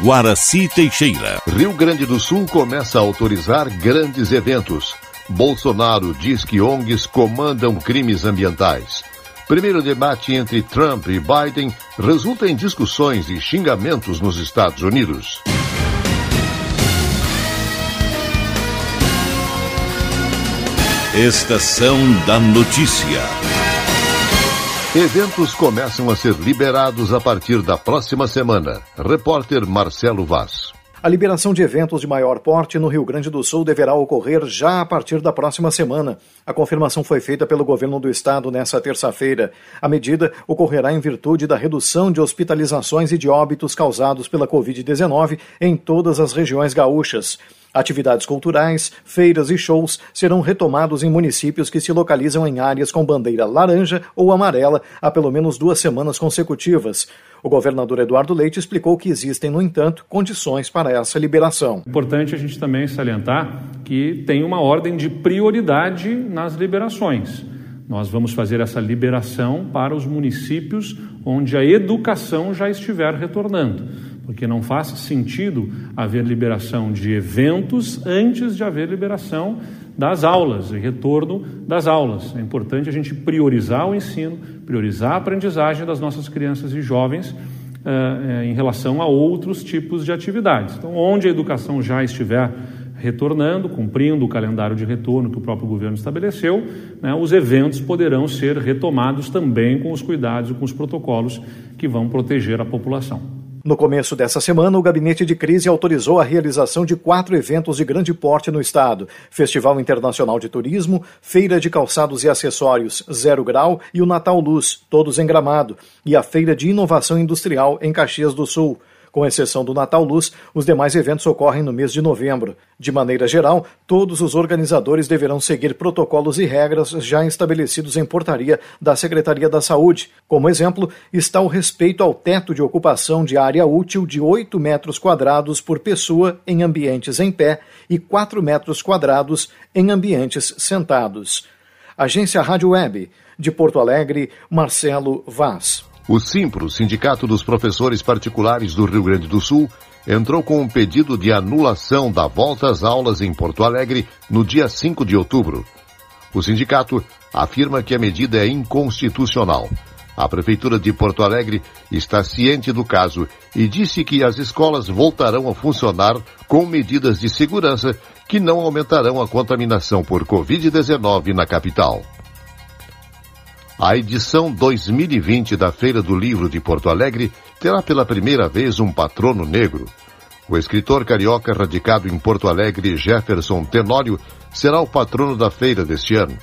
Guaraci Teixeira. Rio Grande do Sul começa a autorizar grandes eventos. Bolsonaro diz que ONGs comandam crimes ambientais. Primeiro debate entre Trump e Biden resulta em discussões e xingamentos nos Estados Unidos. Estação da Notícia. Eventos começam a ser liberados a partir da próxima semana. Repórter Marcelo Vaz. A liberação de eventos de maior porte no Rio Grande do Sul deverá ocorrer já a partir da próxima semana. A confirmação foi feita pelo governo do estado nesta terça-feira. A medida ocorrerá em virtude da redução de hospitalizações e de óbitos causados pela Covid-19 em todas as regiões gaúchas. Atividades culturais, feiras e shows serão retomados em municípios que se localizam em áreas com bandeira laranja ou amarela há pelo menos duas semanas consecutivas. O governador Eduardo Leite explicou que existem, no entanto, condições para essa liberação. Importante a gente também salientar que tem uma ordem de prioridade nas liberações. Nós vamos fazer essa liberação para os municípios onde a educação já estiver retornando porque não faz sentido haver liberação de eventos antes de haver liberação das aulas e retorno das aulas. É importante a gente priorizar o ensino, priorizar a aprendizagem das nossas crianças e jovens uh, em relação a outros tipos de atividades. Então, onde a educação já estiver retornando, cumprindo o calendário de retorno que o próprio governo estabeleceu, né, os eventos poderão ser retomados também com os cuidados e com os protocolos que vão proteger a população. No começo dessa semana, o gabinete de crise autorizou a realização de quatro eventos de grande porte no estado: Festival Internacional de Turismo, Feira de Calçados e Acessórios Zero Grau e o Natal Luz, todos em Gramado, e a Feira de Inovação Industrial em Caxias do Sul. Com exceção do Natal Luz, os demais eventos ocorrem no mês de novembro. De maneira geral, todos os organizadores deverão seguir protocolos e regras já estabelecidos em portaria da Secretaria da Saúde. Como exemplo, está o respeito ao teto de ocupação de área útil de 8 metros quadrados por pessoa em ambientes em pé e 4 metros quadrados em ambientes sentados. Agência Rádio Web, de Porto Alegre, Marcelo Vaz. O Simpro, Sindicato dos Professores Particulares do Rio Grande do Sul, entrou com um pedido de anulação da volta às aulas em Porto Alegre no dia 5 de outubro. O sindicato afirma que a medida é inconstitucional. A Prefeitura de Porto Alegre está ciente do caso e disse que as escolas voltarão a funcionar com medidas de segurança que não aumentarão a contaminação por Covid-19 na capital. A edição 2020 da Feira do Livro de Porto Alegre terá pela primeira vez um patrono negro. O escritor carioca radicado em Porto Alegre, Jefferson Tenório, será o patrono da feira deste ano.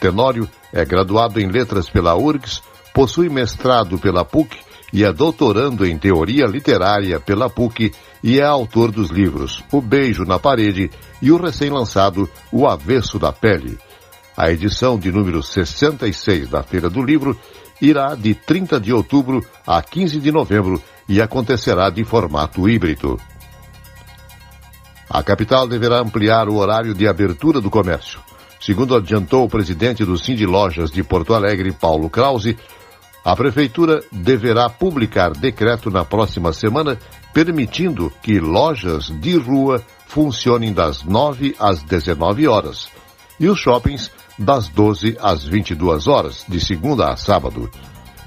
Tenório é graduado em letras pela URGS, possui mestrado pela PUC e é doutorando em teoria literária pela PUC e é autor dos livros O Beijo na Parede e o recém-lançado O Avesso da Pele. A edição de número 66 da Feira do Livro irá de 30 de outubro a 15 de novembro e acontecerá de formato híbrido. A capital deverá ampliar o horário de abertura do comércio. Segundo adiantou o presidente do Cindy Lojas de Porto Alegre, Paulo Krause, a prefeitura deverá publicar decreto na próxima semana permitindo que lojas de rua funcionem das 9 às 19 horas e os shoppings das 12 às 22 horas, de segunda a sábado.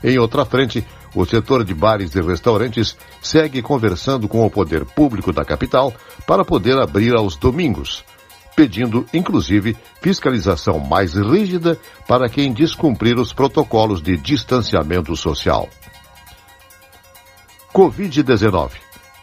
Em outra frente, o setor de bares e restaurantes segue conversando com o poder público da capital para poder abrir aos domingos, pedindo, inclusive, fiscalização mais rígida para quem descumprir os protocolos de distanciamento social. Covid-19.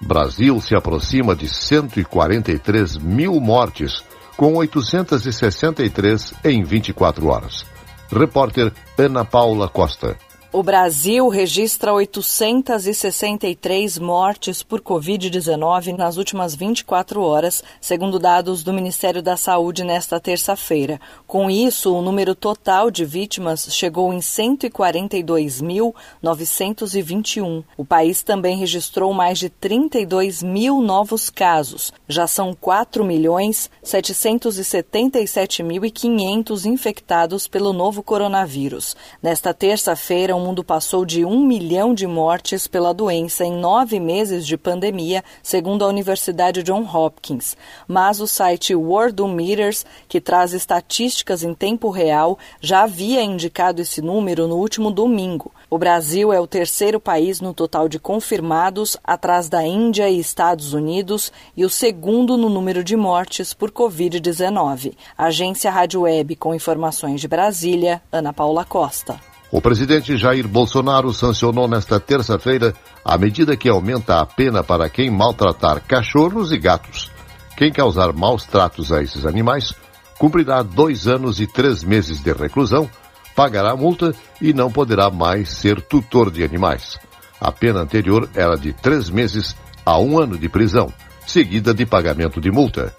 Brasil se aproxima de 143 mil mortes com 863 em 24 horas. Repórter Ana Paula Costa. O Brasil registra 863 mortes por Covid-19 nas últimas 24 horas, segundo dados do Ministério da Saúde nesta terça-feira. Com isso, o número total de vítimas chegou em 142.921. O país também registrou mais de 32 mil novos casos. Já são 4 milhões 777.500 infectados pelo novo coronavírus. Nesta terça-feira, o mundo passou de um milhão de mortes pela doença em nove meses de pandemia, segundo a Universidade John Hopkins. Mas o site Worldometers, que traz estatísticas em tempo real, já havia indicado esse número no último domingo. O Brasil é o terceiro país no total de confirmados, atrás da Índia e Estados Unidos, e o segundo no número de mortes por Covid-19. Agência Rádio Web com informações de Brasília, Ana Paula Costa. O presidente Jair Bolsonaro sancionou nesta terça-feira a medida que aumenta a pena para quem maltratar cachorros e gatos. Quem causar maus tratos a esses animais cumprirá dois anos e três meses de reclusão pagará multa e não poderá mais ser tutor de animais. A pena anterior era de três meses a um ano de prisão, seguida de pagamento de multa.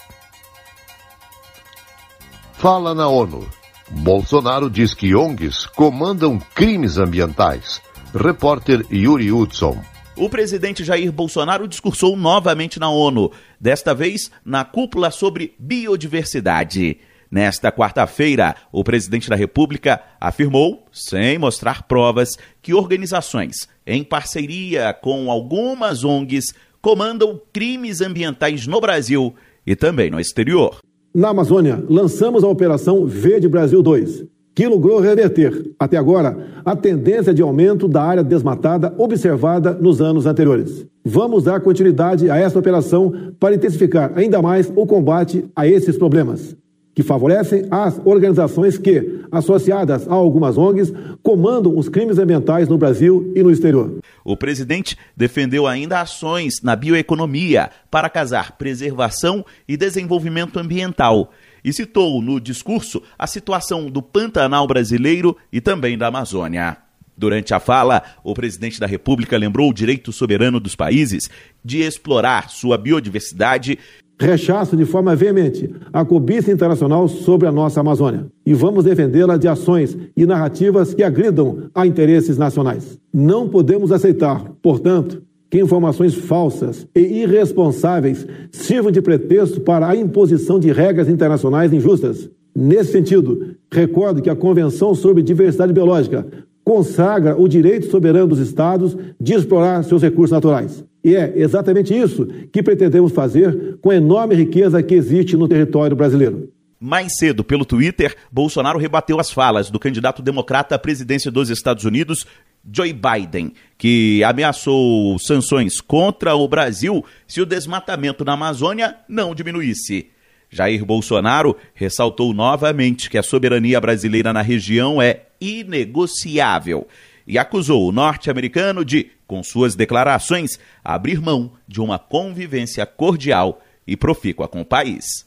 Fala na ONU. Bolsonaro diz que ONGs comandam crimes ambientais. Repórter Yuri Hudson. O presidente Jair Bolsonaro discursou novamente na ONU, desta vez na cúpula sobre biodiversidade. Nesta quarta-feira, o presidente da República afirmou, sem mostrar provas, que organizações, em parceria com algumas ONGs, comandam crimes ambientais no Brasil e também no exterior. Na Amazônia, lançamos a Operação Verde Brasil 2, que logrou reverter, até agora, a tendência de aumento da área desmatada observada nos anos anteriores. Vamos dar continuidade a essa operação para intensificar ainda mais o combate a esses problemas que favorecem as organizações que, associadas a algumas ONGs, comandam os crimes ambientais no Brasil e no exterior. O presidente defendeu ainda ações na bioeconomia para casar preservação e desenvolvimento ambiental e citou no discurso a situação do Pantanal brasileiro e também da Amazônia. Durante a fala, o presidente da República lembrou o direito soberano dos países de explorar sua biodiversidade rechaço de forma veemente a cobiça internacional sobre a nossa Amazônia e vamos defendê-la de ações e narrativas que agridam a interesses nacionais. Não podemos aceitar, portanto, que informações falsas e irresponsáveis sirvam de pretexto para a imposição de regras internacionais injustas. Nesse sentido, recordo que a Convenção sobre Diversidade Biológica consagra o direito soberano dos Estados de explorar seus recursos naturais. E é exatamente isso que pretendemos fazer com a enorme riqueza que existe no território brasileiro. Mais cedo, pelo Twitter, Bolsonaro rebateu as falas do candidato democrata à presidência dos Estados Unidos, Joe Biden, que ameaçou sanções contra o Brasil se o desmatamento na Amazônia não diminuísse. Jair Bolsonaro ressaltou novamente que a soberania brasileira na região é inegociável e acusou o norte-americano de, com suas declarações, abrir mão de uma convivência cordial e profícua com o país.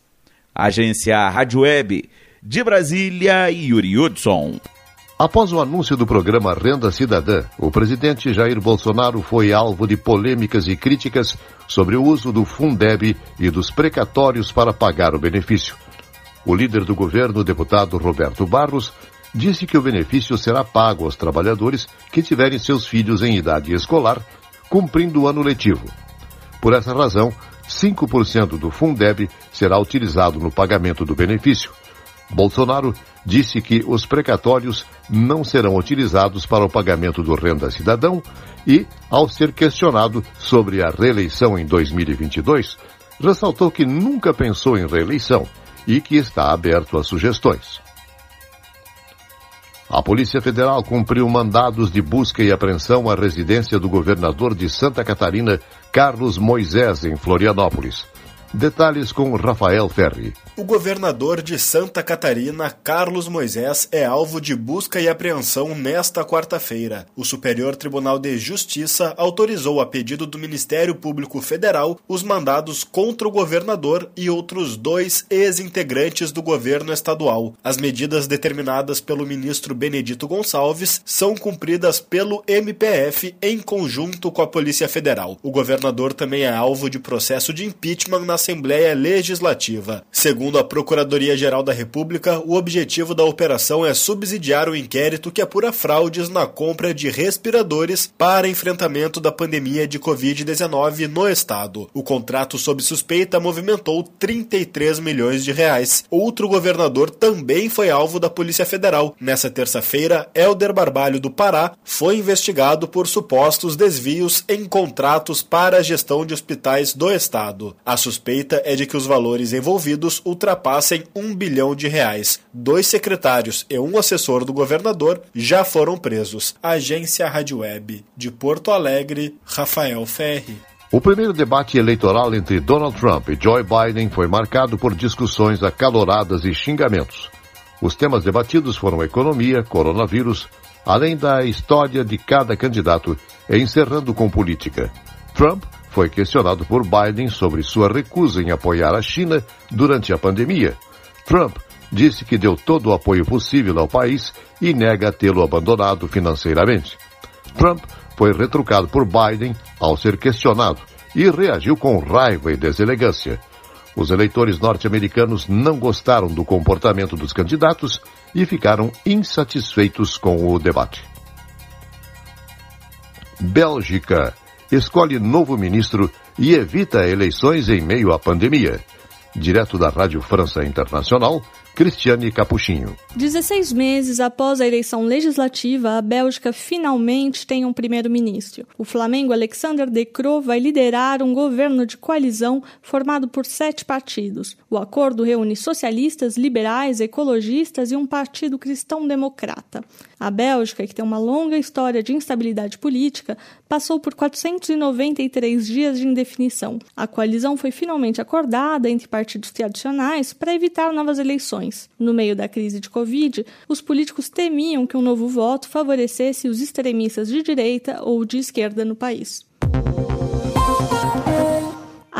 Agência Rádio Web de Brasília, Yuri Hudson. Após o anúncio do programa Renda Cidadã, o presidente Jair Bolsonaro foi alvo de polêmicas e críticas sobre o uso do Fundeb e dos precatórios para pagar o benefício. O líder do governo, deputado Roberto Barros, disse que o benefício será pago aos trabalhadores que tiverem seus filhos em idade escolar, cumprindo o ano letivo. Por essa razão, 5% do Fundeb será utilizado no pagamento do benefício. Bolsonaro disse que os precatórios não serão utilizados para o pagamento do Renda Cidadão e, ao ser questionado sobre a reeleição em 2022, ressaltou que nunca pensou em reeleição e que está aberto a sugestões. A Polícia Federal cumpriu mandados de busca e apreensão à residência do governador de Santa Catarina, Carlos Moisés, em Florianópolis. Detalhes com Rafael Ferri. O governador de Santa Catarina, Carlos Moisés, é alvo de busca e apreensão nesta quarta-feira. O Superior Tribunal de Justiça autorizou, a pedido do Ministério Público Federal, os mandados contra o governador e outros dois ex-integrantes do governo estadual. As medidas determinadas pelo ministro Benedito Gonçalves são cumpridas pelo MPF em conjunto com a Polícia Federal. O governador também é alvo de processo de impeachment na Assembleia Legislativa. Segundo a Procuradoria-Geral da República, o objetivo da operação é subsidiar o inquérito que apura fraudes na compra de respiradores para enfrentamento da pandemia de Covid-19 no estado. O contrato sob suspeita movimentou 33 milhões de reais. Outro governador também foi alvo da Polícia Federal. Nessa terça-feira, Helder Barbalho do Pará foi investigado por supostos desvios em contratos para a gestão de hospitais do estado. A suspeita é de que os valores envolvidos ultrapassem um bilhão de reais. Dois secretários e um assessor do governador já foram presos. Agência Rádio Web de Porto Alegre, Rafael Ferri. O primeiro debate eleitoral entre Donald Trump e Joe Biden foi marcado por discussões acaloradas e xingamentos. Os temas debatidos foram economia, coronavírus, além da história de cada candidato, encerrando com política. Trump foi questionado por Biden sobre sua recusa em apoiar a China durante a pandemia. Trump disse que deu todo o apoio possível ao país e nega tê-lo abandonado financeiramente. Trump foi retrucado por Biden ao ser questionado e reagiu com raiva e deselegância. Os eleitores norte-americanos não gostaram do comportamento dos candidatos e ficaram insatisfeitos com o debate. Bélgica escolhe novo ministro e evita eleições em meio à pandemia. Direto da Rádio França Internacional, Cristiane Capuchinho. 16 meses após a eleição legislativa, a Bélgica finalmente tem um primeiro-ministro. O Flamengo Alexander De Croo vai liderar um governo de coalizão formado por sete partidos. O acordo reúne socialistas, liberais, ecologistas e um partido cristão-democrata. A Bélgica, que tem uma longa história de instabilidade política, passou por 493 dias de indefinição. A coalizão foi finalmente acordada entre partidos tradicionais para evitar novas eleições. No meio da crise de Covid, os políticos temiam que um novo voto favorecesse os extremistas de direita ou de esquerda no país.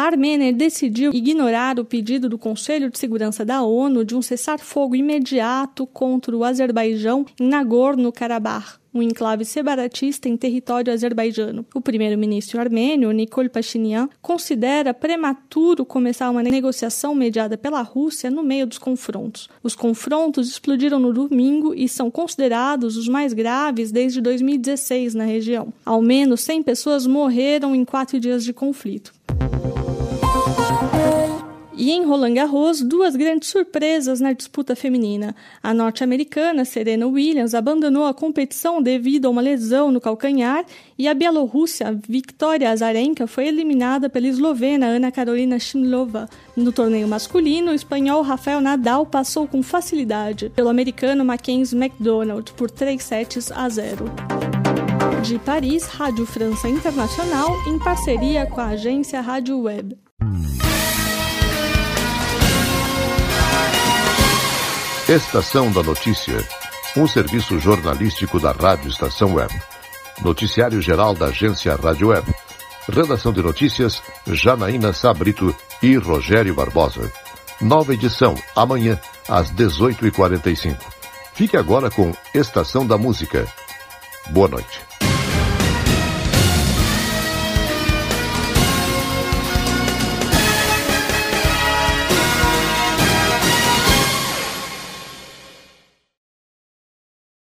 Armênia decidiu ignorar o pedido do Conselho de Segurança da ONU de um cessar-fogo imediato contra o Azerbaijão em Nagorno-Karabakh um enclave separatista em território azerbaijano. O primeiro-ministro armênio, Nikol Pashinyan, considera prematuro começar uma negociação mediada pela Rússia no meio dos confrontos. Os confrontos explodiram no domingo e são considerados os mais graves desde 2016 na região. Ao menos 100 pessoas morreram em quatro dias de conflito. E em Roland Garros, duas grandes surpresas na disputa feminina. A norte-americana Serena Williams abandonou a competição devido a uma lesão no calcanhar e a bielorrússia Victoria Azarenka foi eliminada pela eslovena Ana Carolina Shimlova. No torneio masculino, o espanhol Rafael Nadal passou com facilidade pelo americano Mackenzie McDonald por 3 sets a 0. De Paris, Rádio França Internacional, em parceria com a agência Rádio Web. Estação da Notícia, um serviço jornalístico da Rádio Estação Web. Noticiário geral da agência Rádio Web. Redação de notícias, Janaína Sabrito e Rogério Barbosa. Nova edição, amanhã, às 18h45. Fique agora com Estação da Música. Boa noite.